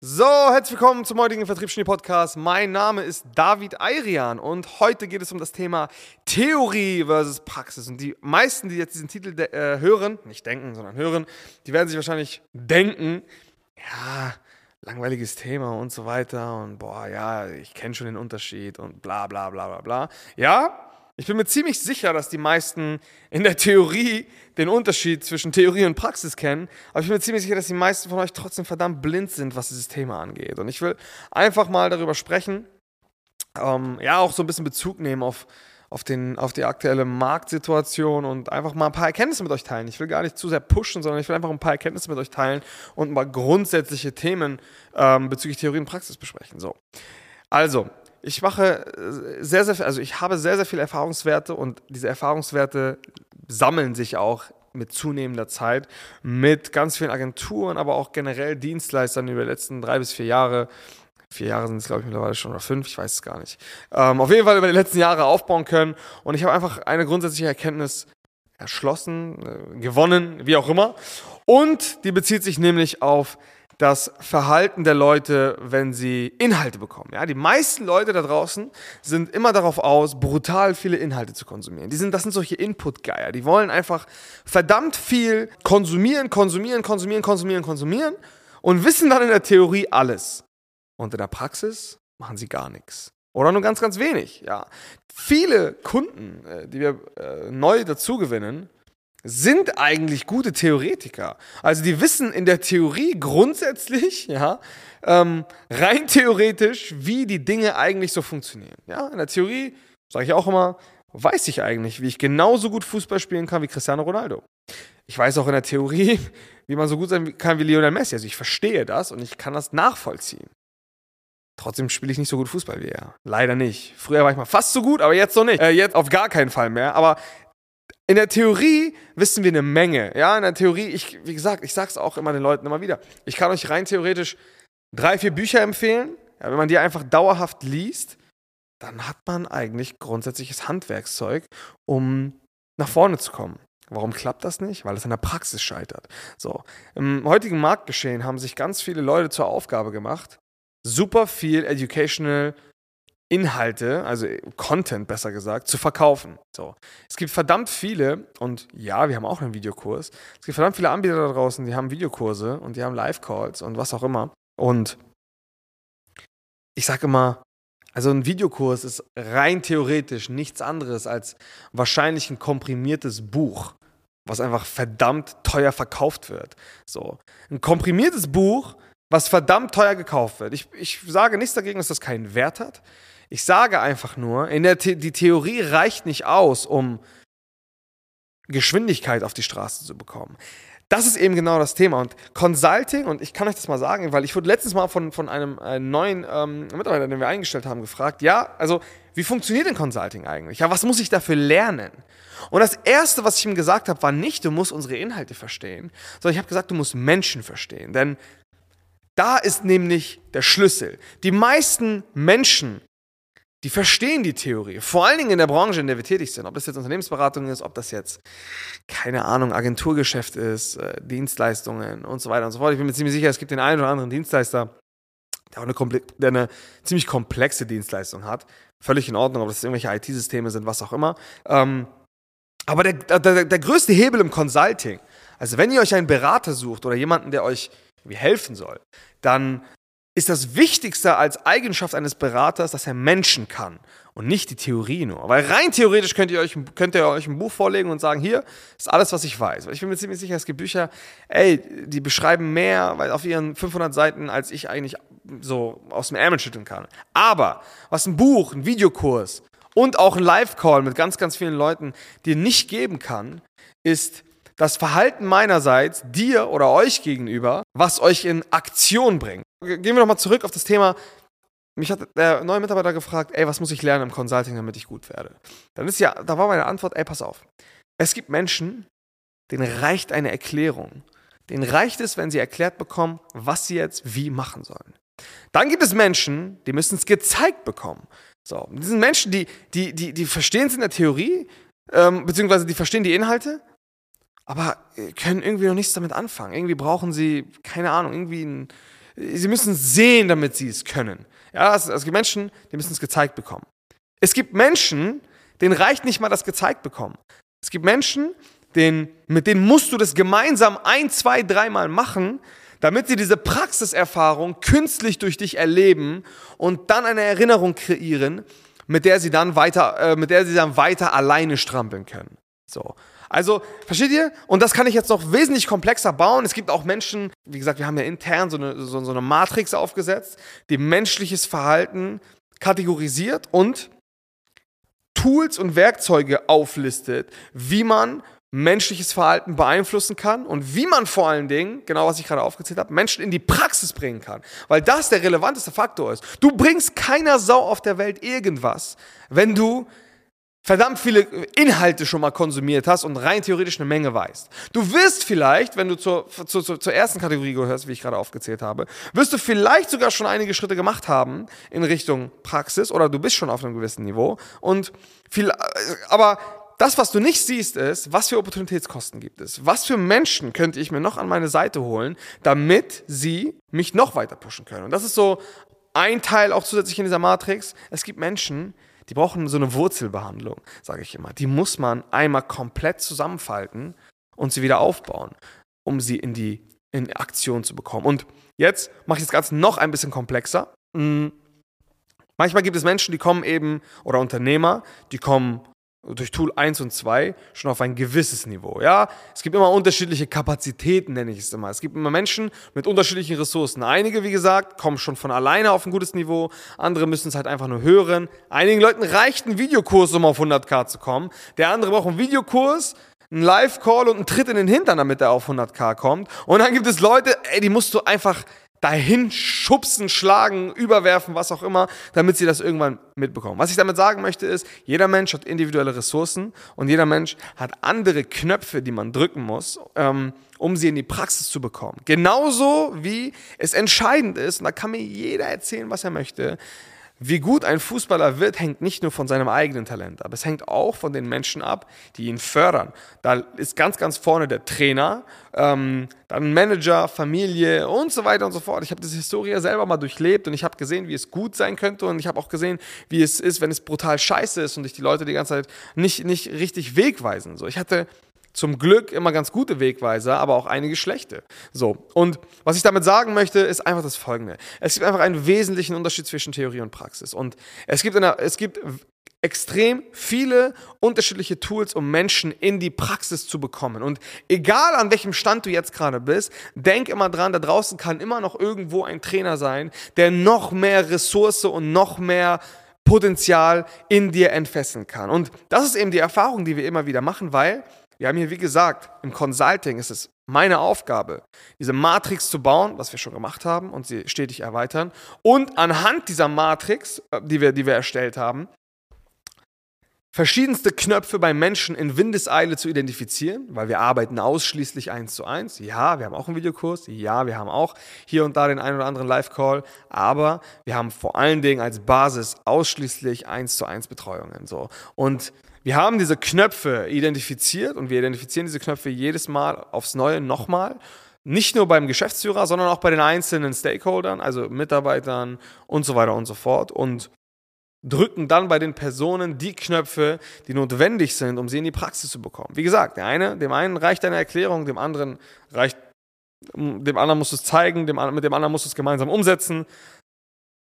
So, herzlich willkommen zum heutigen Vertriebsgenie Podcast. Mein Name ist David Ayrian und heute geht es um das Thema Theorie versus Praxis. Und die meisten, die jetzt diesen Titel äh, hören, nicht denken, sondern hören, die werden sich wahrscheinlich denken, ja, langweiliges Thema und so weiter und boah, ja, ich kenne schon den Unterschied und bla bla bla bla bla. Ja, ich bin mir ziemlich sicher, dass die meisten in der Theorie den Unterschied zwischen Theorie und Praxis kennen, aber ich bin mir ziemlich sicher, dass die meisten von euch trotzdem verdammt blind sind, was dieses Thema angeht. Und ich will einfach mal darüber sprechen, ähm, ja, auch so ein bisschen Bezug nehmen auf, auf, den, auf die aktuelle Marktsituation und einfach mal ein paar Erkenntnisse mit euch teilen. Ich will gar nicht zu sehr pushen, sondern ich will einfach ein paar Erkenntnisse mit euch teilen und paar grundsätzliche Themen ähm, bezüglich Theorie und Praxis besprechen. So. Also, ich mache äh, sehr, sehr, also ich habe sehr, sehr viele Erfahrungswerte und diese Erfahrungswerte sammeln sich auch mit zunehmender Zeit mit ganz vielen Agenturen, aber auch generell Dienstleistern über die letzten drei bis vier Jahre. Vier Jahre sind es, glaube ich, mittlerweile schon oder fünf, ich weiß es gar nicht. Ähm, auf jeden Fall über die letzten Jahre aufbauen können. Und ich habe einfach eine grundsätzliche Erkenntnis erschlossen, äh, gewonnen, wie auch immer. Und die bezieht sich nämlich auf das Verhalten der Leute, wenn sie Inhalte bekommen. Ja, die meisten Leute da draußen sind immer darauf aus, brutal viele Inhalte zu konsumieren. Die sind, das sind solche Input-Geier. Die wollen einfach verdammt viel konsumieren, konsumieren, konsumieren, konsumieren, konsumieren und wissen dann in der Theorie alles. Und in der Praxis machen sie gar nichts. Oder nur ganz, ganz wenig. Ja. Viele Kunden, äh, die wir äh, neu dazu gewinnen, sind eigentlich gute Theoretiker. Also die wissen in der Theorie grundsätzlich, ja, ähm, rein theoretisch, wie die Dinge eigentlich so funktionieren. Ja, in der Theorie, sage ich auch immer, weiß ich eigentlich, wie ich genauso gut Fußball spielen kann wie Cristiano Ronaldo. Ich weiß auch in der Theorie, wie man so gut sein kann wie Lionel Messi. Also ich verstehe das und ich kann das nachvollziehen. Trotzdem spiele ich nicht so gut Fußball wie er. Leider nicht. Früher war ich mal fast so gut, aber jetzt noch nicht. Äh, jetzt auf gar keinen Fall mehr. Aber in der Theorie wissen wir eine Menge. Ja, in der Theorie, ich, wie gesagt, ich sage es auch immer den Leuten immer wieder. Ich kann euch rein theoretisch drei, vier Bücher empfehlen. Ja, wenn man die einfach dauerhaft liest, dann hat man eigentlich grundsätzliches Handwerkszeug, um nach vorne zu kommen. Warum klappt das nicht? Weil es an der Praxis scheitert. So, im heutigen Marktgeschehen haben sich ganz viele Leute zur Aufgabe gemacht, super viel educational Inhalte, also Content besser gesagt, zu verkaufen. So. Es gibt verdammt viele, und ja, wir haben auch einen Videokurs. Es gibt verdammt viele Anbieter da draußen, die haben Videokurse und die haben Live-Calls und was auch immer. Und ich sage immer, also ein Videokurs ist rein theoretisch nichts anderes als wahrscheinlich ein komprimiertes Buch, was einfach verdammt teuer verkauft wird. So. Ein komprimiertes Buch, was verdammt teuer gekauft wird. Ich, ich sage nichts dagegen, dass das keinen Wert hat. Ich sage einfach nur, in der The die Theorie reicht nicht aus, um Geschwindigkeit auf die Straße zu bekommen. Das ist eben genau das Thema. Und Consulting, und ich kann euch das mal sagen, weil ich wurde letztens mal von, von einem, einem neuen ähm, Mitarbeiter, den wir eingestellt haben, gefragt, ja, also wie funktioniert denn Consulting eigentlich? Ja, was muss ich dafür lernen? Und das Erste, was ich ihm gesagt habe, war nicht, du musst unsere Inhalte verstehen, sondern ich habe gesagt, du musst Menschen verstehen. Denn da ist nämlich der Schlüssel. Die meisten Menschen die verstehen die Theorie. Vor allen Dingen in der Branche, in der wir tätig sind. Ob das jetzt Unternehmensberatung ist, ob das jetzt, keine Ahnung, Agenturgeschäft ist, äh, Dienstleistungen und so weiter und so fort. Ich bin mir ziemlich sicher, es gibt den einen oder anderen Dienstleister, der, eine, der eine ziemlich komplexe Dienstleistung hat. Völlig in Ordnung, ob das irgendwelche IT-Systeme sind, was auch immer. Ähm, aber der, der, der größte Hebel im Consulting, also wenn ihr euch einen Berater sucht oder jemanden, der euch helfen soll, dann ist das Wichtigste als Eigenschaft eines Beraters, dass er Menschen kann und nicht die Theorie nur. Weil rein theoretisch könnt ihr euch, könnt ihr euch ein Buch vorlegen und sagen, hier ist alles, was ich weiß. Weil ich bin mir ziemlich sicher, es gibt Bücher, ey, die beschreiben mehr auf ihren 500 Seiten, als ich eigentlich so aus dem Ärmel schütteln kann. Aber was ein Buch, ein Videokurs und auch ein Live-Call mit ganz, ganz vielen Leuten dir nicht geben kann, ist das Verhalten meinerseits dir oder euch gegenüber, was euch in Aktion bringt. Gehen wir nochmal zurück auf das Thema. Mich hat der neue Mitarbeiter gefragt, ey, was muss ich lernen im Consulting, damit ich gut werde? Dann ist ja, da war meine Antwort, ey, pass auf. Es gibt Menschen, denen reicht eine Erklärung. Denen reicht es, wenn sie erklärt bekommen, was sie jetzt wie machen sollen. Dann gibt es Menschen, die müssen es gezeigt bekommen. So, das sind Menschen, die, die, die, die verstehen es in der Theorie, ähm, beziehungsweise die verstehen die Inhalte, aber können irgendwie noch nichts damit anfangen. Irgendwie brauchen sie, keine Ahnung, irgendwie ein sie müssen sehen, damit sie es können. Ja, es, es gibt Menschen, die müssen es gezeigt bekommen. Es gibt Menschen, denen reicht nicht mal das gezeigt bekommen. Es gibt Menschen, denen, mit denen musst du das gemeinsam ein, zwei, dreimal machen, damit sie diese Praxiserfahrung künstlich durch dich erleben und dann eine Erinnerung kreieren, mit der sie dann weiter, äh, mit der sie dann weiter alleine strampeln können. So. Also, versteht ihr? Und das kann ich jetzt noch wesentlich komplexer bauen. Es gibt auch Menschen, wie gesagt, wir haben ja intern so eine, so, so eine Matrix aufgesetzt, die menschliches Verhalten kategorisiert und Tools und Werkzeuge auflistet, wie man menschliches Verhalten beeinflussen kann und wie man vor allen Dingen, genau was ich gerade aufgezählt habe, Menschen in die Praxis bringen kann. Weil das der relevanteste Faktor ist. Du bringst keiner Sau auf der Welt irgendwas, wenn du verdammt viele Inhalte schon mal konsumiert hast und rein theoretisch eine Menge weißt. Du wirst vielleicht, wenn du zur, zur, zur ersten Kategorie gehörst, wie ich gerade aufgezählt habe, wirst du vielleicht sogar schon einige Schritte gemacht haben in Richtung Praxis oder du bist schon auf einem gewissen Niveau und viel, aber das, was du nicht siehst, ist, was für Opportunitätskosten gibt es. Was für Menschen könnte ich mir noch an meine Seite holen, damit sie mich noch weiter pushen können. Und das ist so ein Teil auch zusätzlich in dieser Matrix. Es gibt Menschen, die brauchen so eine Wurzelbehandlung, sage ich immer. Die muss man einmal komplett zusammenfalten und sie wieder aufbauen, um sie in die in Aktion zu bekommen. Und jetzt mache ich das Ganze noch ein bisschen komplexer. Hm. Manchmal gibt es Menschen, die kommen eben, oder Unternehmer, die kommen durch Tool 1 und 2 schon auf ein gewisses Niveau. Ja, es gibt immer unterschiedliche Kapazitäten, nenne ich es immer. Es gibt immer Menschen mit unterschiedlichen Ressourcen. Einige, wie gesagt, kommen schon von alleine auf ein gutes Niveau. Andere müssen es halt einfach nur hören. Einigen Leuten reicht ein Videokurs, um auf 100k zu kommen. Der andere braucht einen Videokurs, einen Live-Call und einen Tritt in den Hintern, damit er auf 100k kommt. Und dann gibt es Leute, ey, die musst du einfach dahin schubsen, schlagen, überwerfen, was auch immer, damit sie das irgendwann mitbekommen. Was ich damit sagen möchte ist, jeder Mensch hat individuelle Ressourcen und jeder Mensch hat andere Knöpfe, die man drücken muss, ähm, um sie in die Praxis zu bekommen. Genauso wie es entscheidend ist, und da kann mir jeder erzählen, was er möchte, wie gut ein Fußballer wird, hängt nicht nur von seinem eigenen Talent ab, es hängt auch von den Menschen ab, die ihn fördern. Da ist ganz, ganz vorne der Trainer, ähm, dann Manager, Familie und so weiter und so fort. Ich habe diese Historie selber mal durchlebt und ich habe gesehen, wie es gut sein könnte und ich habe auch gesehen, wie es ist, wenn es brutal scheiße ist und dich die Leute die ganze Zeit nicht, nicht richtig wegweisen. So, ich hatte zum Glück immer ganz gute Wegweiser, aber auch einige schlechte. So, und was ich damit sagen möchte, ist einfach das folgende. Es gibt einfach einen wesentlichen Unterschied zwischen Theorie und Praxis. Und es gibt, eine, es gibt extrem viele unterschiedliche Tools, um Menschen in die Praxis zu bekommen. Und egal an welchem Stand du jetzt gerade bist, denk immer dran, da draußen kann immer noch irgendwo ein Trainer sein, der noch mehr Ressource und noch mehr Potenzial in dir entfesseln kann. Und das ist eben die Erfahrung, die wir immer wieder machen, weil wir haben hier, wie gesagt, im Consulting ist es meine Aufgabe, diese Matrix zu bauen, was wir schon gemacht haben und sie stetig erweitern. Und anhand dieser Matrix, äh, die wir, die wir erstellt haben, verschiedenste Knöpfe bei Menschen in Windeseile zu identifizieren, weil wir arbeiten ausschließlich eins zu eins. Ja, wir haben auch einen Videokurs. Ja, wir haben auch hier und da den einen oder anderen Live-Call. Aber wir haben vor allen Dingen als Basis ausschließlich eins zu eins Betreuungen. So. Und wir haben diese Knöpfe identifiziert und wir identifizieren diese Knöpfe jedes Mal aufs Neue nochmal. Nicht nur beim Geschäftsführer, sondern auch bei den einzelnen Stakeholdern, also Mitarbeitern und so weiter und so fort. Und drücken dann bei den Personen die Knöpfe, die notwendig sind, um sie in die Praxis zu bekommen. Wie gesagt, der eine, dem einen reicht eine Erklärung, dem anderen reicht, dem anderen musst du es zeigen, dem, mit dem anderen musst du es gemeinsam umsetzen.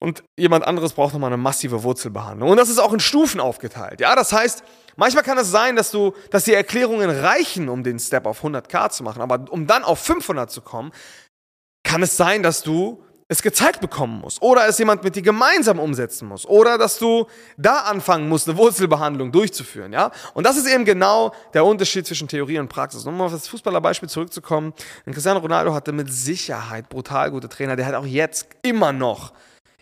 Und jemand anderes braucht nochmal eine massive Wurzelbehandlung. Und das ist auch in Stufen aufgeteilt. Ja, das heißt, manchmal kann es sein, dass du, dass die Erklärungen reichen, um den Step auf 100k zu machen. Aber um dann auf 500 zu kommen, kann es sein, dass du es gezeigt bekommen musst oder es jemand mit dir gemeinsam umsetzen muss oder dass du da anfangen musst, eine Wurzelbehandlung durchzuführen, ja? Und das ist eben genau der Unterschied zwischen Theorie und Praxis. Um auf das Fußballerbeispiel zurückzukommen, Cristiano Ronaldo hatte mit Sicherheit brutal gute Trainer, der hat auch jetzt immer noch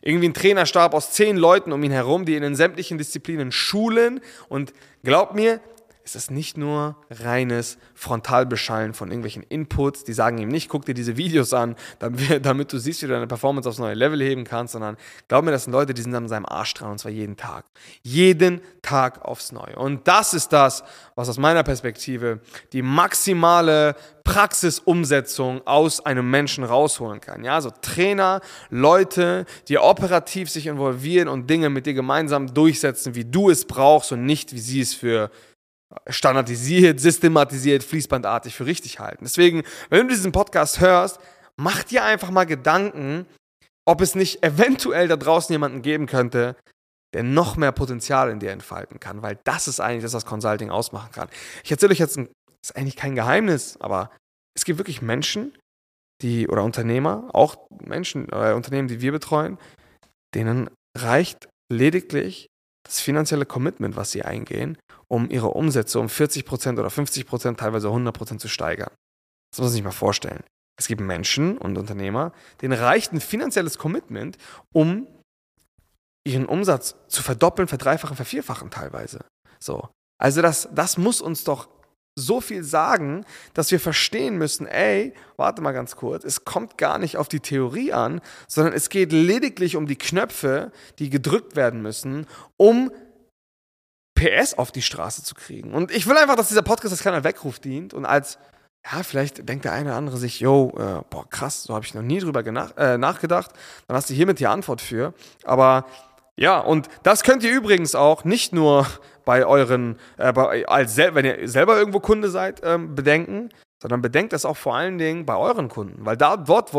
irgendwie ein Trainerstab aus zehn Leuten um ihn herum, die ihn in sämtlichen Disziplinen schulen. Und glaub mir, ist es nicht nur reines Frontalbeschallen von irgendwelchen Inputs, die sagen ihm nicht, guck dir diese Videos an, damit du siehst, wie du deine Performance aufs neue Level heben kannst, sondern glaub mir, das sind Leute, die sind an seinem Arsch dran und zwar jeden Tag. Jeden Tag aufs Neue. Und das ist das, was aus meiner Perspektive die maximale Praxisumsetzung aus einem Menschen rausholen kann. Ja, so Trainer, Leute, die operativ sich involvieren und Dinge mit dir gemeinsam durchsetzen, wie du es brauchst und nicht, wie sie es für standardisiert, systematisiert, fließbandartig für richtig halten. Deswegen, wenn du diesen Podcast hörst, mach dir einfach mal Gedanken, ob es nicht eventuell da draußen jemanden geben könnte, der noch mehr Potenzial in dir entfalten kann, weil das ist eigentlich das, was Consulting ausmachen kann. Ich erzähle euch jetzt, ein, ist eigentlich kein Geheimnis, aber es gibt wirklich Menschen, die oder Unternehmer, auch Menschen, äh, Unternehmen, die wir betreuen, denen reicht lediglich das finanzielle Commitment, was sie eingehen, um ihre Umsätze um 40% oder 50%, teilweise 100% zu steigern. Das muss man sich mal vorstellen. Es gibt Menschen und Unternehmer, denen reicht ein finanzielles Commitment, um ihren Umsatz zu verdoppeln, verdreifachen, vervierfachen teilweise. So. Also das, das muss uns doch so viel sagen, dass wir verstehen müssen, ey, warte mal ganz kurz, es kommt gar nicht auf die Theorie an, sondern es geht lediglich um die Knöpfe, die gedrückt werden müssen, um PS auf die Straße zu kriegen. Und ich will einfach, dass dieser Podcast als kleiner Weckruf dient und als, ja, vielleicht denkt der eine oder andere sich, yo, äh, boah, krass, so habe ich noch nie drüber äh, nachgedacht. Dann hast du hiermit die Antwort für. Aber ja, und das könnt ihr übrigens auch nicht nur bei euren, äh, bei, als wenn ihr selber irgendwo Kunde seid, ähm, bedenken, sondern bedenkt das auch vor allen Dingen bei euren Kunden. Weil da, dort,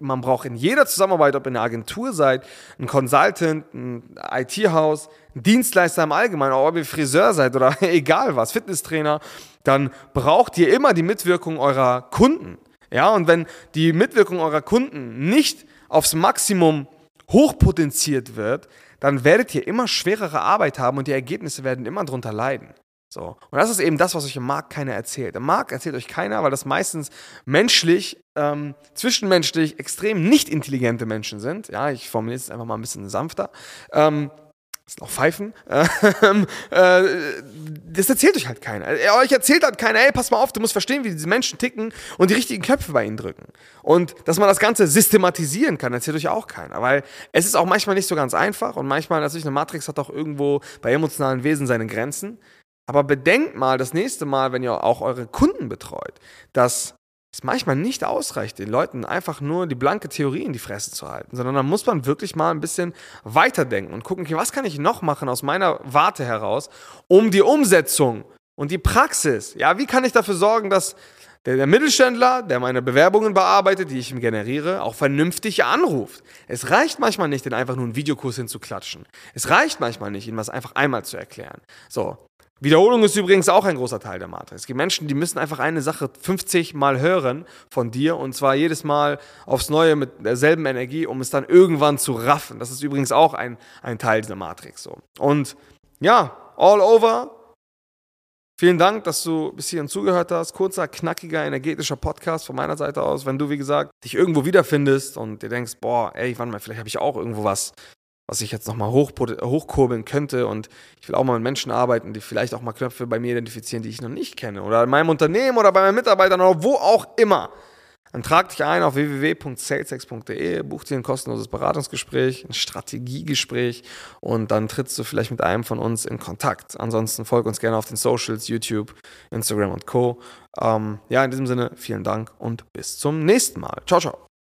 man braucht in jeder Zusammenarbeit, ob ihr eine Agentur seid, ein Consultant, ein IT-Haus, ein Dienstleister im Allgemeinen, ob ihr Friseur seid oder egal was, Fitnesstrainer, dann braucht ihr immer die Mitwirkung eurer Kunden. Ja, und wenn die Mitwirkung eurer Kunden nicht aufs Maximum hochpotenziert wird, dann werdet ihr immer schwerere Arbeit haben und die Ergebnisse werden immer drunter leiden. So. Und das ist eben das, was euch im Markt keiner erzählt. Im Markt erzählt euch keiner, weil das meistens menschlich, ähm, zwischenmenschlich extrem nicht intelligente Menschen sind. Ja, ich formuliere es einfach mal ein bisschen sanfter. Ähm, das sind auch Pfeifen. Ähm, äh, das erzählt euch halt keiner. Euch erzählt halt keiner, ey, pass mal auf, du musst verstehen, wie diese Menschen ticken und die richtigen Köpfe bei ihnen drücken. Und dass man das Ganze systematisieren kann, erzählt euch auch keiner. Weil es ist auch manchmal nicht so ganz einfach und manchmal natürlich eine Matrix hat auch irgendwo bei emotionalen Wesen seine Grenzen. Aber bedenkt mal das nächste Mal, wenn ihr auch eure Kunden betreut, dass es manchmal nicht ausreicht, den Leuten einfach nur die blanke Theorie in die Fresse zu halten, sondern dann muss man wirklich mal ein bisschen weiterdenken und gucken, okay, was kann ich noch machen aus meiner Warte heraus, um die Umsetzung und die Praxis, ja, wie kann ich dafür sorgen, dass der, der Mittelständler, der meine Bewerbungen bearbeitet, die ich ihm generiere, auch vernünftig anruft. Es reicht manchmal nicht, den einfach nur einen Videokurs hinzuklatschen. Es reicht manchmal nicht, ihm was einfach einmal zu erklären. So, Wiederholung ist übrigens auch ein großer Teil der Matrix. Es gibt Menschen, die müssen einfach eine Sache 50 Mal hören von dir und zwar jedes Mal aufs Neue mit derselben Energie, um es dann irgendwann zu raffen. Das ist übrigens auch ein, ein Teil dieser Matrix. So. Und ja, all over. Vielen Dank, dass du bis hierhin zugehört hast. Kurzer, knackiger, energetischer Podcast von meiner Seite aus. Wenn du, wie gesagt, dich irgendwo wiederfindest und dir denkst, boah, ey, warte mal, vielleicht habe ich auch irgendwo was, was ich jetzt nochmal hoch, hochkurbeln könnte. Und ich will auch mal mit Menschen arbeiten, die vielleicht auch mal Knöpfe bei mir identifizieren, die ich noch nicht kenne. Oder in meinem Unternehmen oder bei meinen Mitarbeitern oder wo auch immer. Dann trag dich ein auf www.salesex.de, buch dir ein kostenloses Beratungsgespräch, ein Strategiegespräch und dann trittst du vielleicht mit einem von uns in Kontakt. Ansonsten folg uns gerne auf den Socials, YouTube, Instagram und Co. Ähm, ja, in diesem Sinne, vielen Dank und bis zum nächsten Mal. Ciao, ciao.